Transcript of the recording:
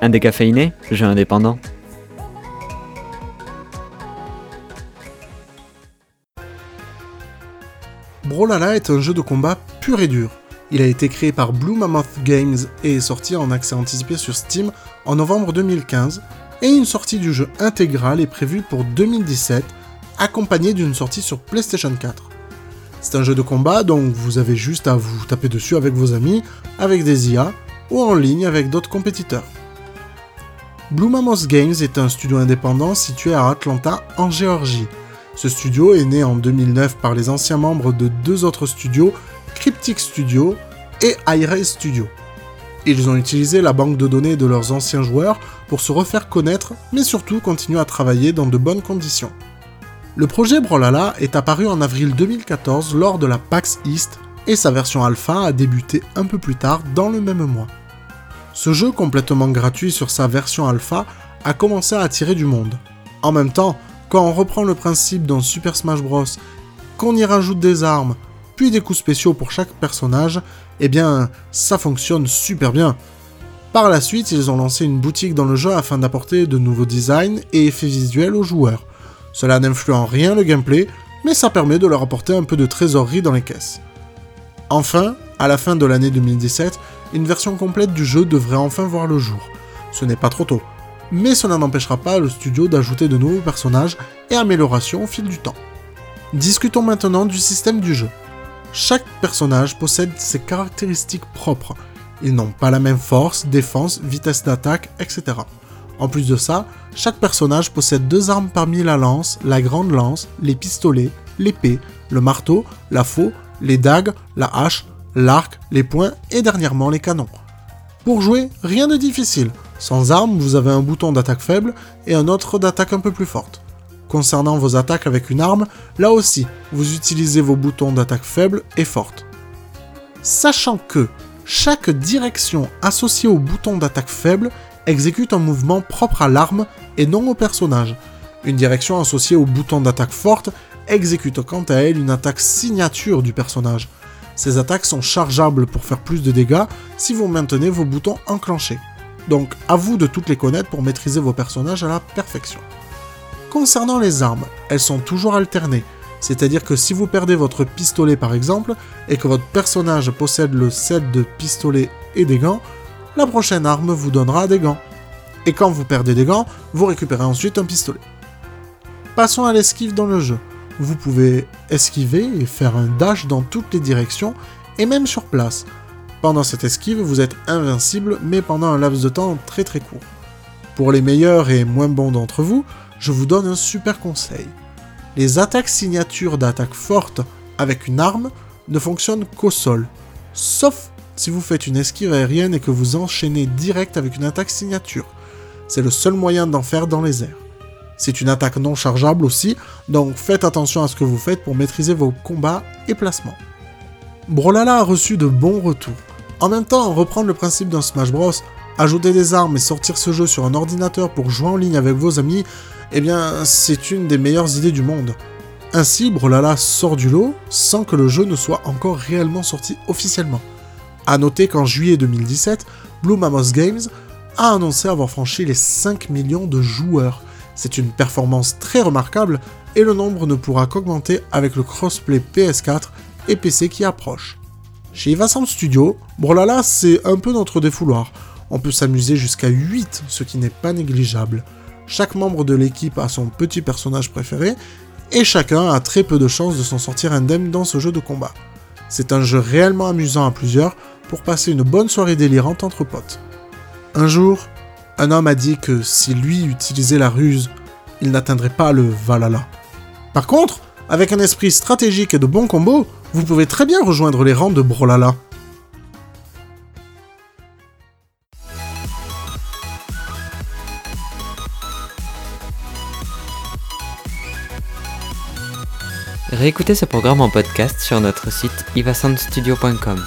Un décaféiné Jeu indépendant. Brawlhalla est un jeu de combat pur et dur. Il a été créé par Blue Mammoth Games et est sorti en accès anticipé sur Steam en novembre 2015, et une sortie du jeu intégrale est prévue pour 2017, accompagnée d'une sortie sur PlayStation 4. C'est un jeu de combat, donc vous avez juste à vous taper dessus avec vos amis, avec des IA, ou en ligne avec d'autres compétiteurs. Blue Mammoth Games est un studio indépendant situé à Atlanta, en Géorgie. Ce studio est né en 2009 par les anciens membres de deux autres studios, Cryptic Studio et iRay Studio. Ils ont utilisé la banque de données de leurs anciens joueurs pour se refaire connaître, mais surtout continuer à travailler dans de bonnes conditions. Le projet Brawlhalla est apparu en avril 2014 lors de la PAX East et sa version alpha a débuté un peu plus tard dans le même mois. Ce jeu complètement gratuit sur sa version alpha a commencé à attirer du monde. En même temps, quand on reprend le principe d'un Super Smash Bros, qu'on y rajoute des armes, puis des coups spéciaux pour chaque personnage, eh bien, ça fonctionne super bien. Par la suite, ils ont lancé une boutique dans le jeu afin d'apporter de nouveaux designs et effets visuels aux joueurs. Cela n'influe en rien le gameplay, mais ça permet de leur apporter un peu de trésorerie dans les caisses. Enfin, à la fin de l'année 2017, une version complète du jeu devrait enfin voir le jour. Ce n'est pas trop tôt, mais cela n'empêchera pas le studio d'ajouter de nouveaux personnages et améliorations au fil du temps. Discutons maintenant du système du jeu. Chaque personnage possède ses caractéristiques propres. Ils n'ont pas la même force, défense, vitesse d'attaque, etc. En plus de ça, chaque personnage possède deux armes parmi la lance, la grande lance, les pistolets, l'épée, le marteau, la faux, les dagues, la hache, l'arc, les poings et dernièrement les canons. Pour jouer, rien de difficile. Sans armes, vous avez un bouton d'attaque faible et un autre d'attaque un peu plus forte. Concernant vos attaques avec une arme, là aussi, vous utilisez vos boutons d'attaque faible et forte. Sachant que chaque direction associée au bouton d'attaque faible exécute un mouvement propre à l'arme et non au personnage. Une direction associée au bouton d'attaque forte exécute quant à elle une attaque signature du personnage. Ces attaques sont chargeables pour faire plus de dégâts si vous maintenez vos boutons enclenchés. Donc à vous de toutes les connaître pour maîtriser vos personnages à la perfection. Concernant les armes, elles sont toujours alternées, c'est-à-dire que si vous perdez votre pistolet par exemple, et que votre personnage possède le set de pistolet et des gants, la prochaine arme vous donnera des gants. Et quand vous perdez des gants, vous récupérez ensuite un pistolet. Passons à l'esquive dans le jeu. Vous pouvez esquiver et faire un dash dans toutes les directions, et même sur place. Pendant cette esquive, vous êtes invincible, mais pendant un laps de temps très très court. Pour les meilleurs et moins bons d'entre vous, je vous donne un super conseil. Les attaques signatures d'attaque forte avec une arme ne fonctionnent qu'au sol, sauf si vous faites une esquive aérienne et que vous enchaînez direct avec une attaque signature. C'est le seul moyen d'en faire dans les airs. C'est une attaque non chargeable aussi, donc faites attention à ce que vous faites pour maîtriser vos combats et placements. Brolala a reçu de bons retours. En même temps, reprendre le principe d'un Smash Bros, ajouter des armes et sortir ce jeu sur un ordinateur pour jouer en ligne avec vos amis, eh bien, c'est une des meilleures idées du monde. Ainsi, Brolala sort du lot sans que le jeu ne soit encore réellement sorti officiellement. A noter qu'en juillet 2017, Blue Mammoth Games a annoncé avoir franchi les 5 millions de joueurs. C'est une performance très remarquable et le nombre ne pourra qu'augmenter avec le crossplay PS4 et PC qui approche. Chez Ivasound Studio, Brolala c'est un peu notre défouloir. On peut s'amuser jusqu'à 8, ce qui n'est pas négligeable. Chaque membre de l'équipe a son petit personnage préféré, et chacun a très peu de chances de s'en sortir indemne dans ce jeu de combat. C'est un jeu réellement amusant à plusieurs pour passer une bonne soirée délirante entre potes. Un jour, un homme a dit que si lui utilisait la ruse, il n'atteindrait pas le Valhalla. Par contre, avec un esprit stratégique et de bons combos, vous pouvez très bien rejoindre les rangs de Brolala. Réécoutez ce programme en podcast sur notre site ivasoundstudio.com.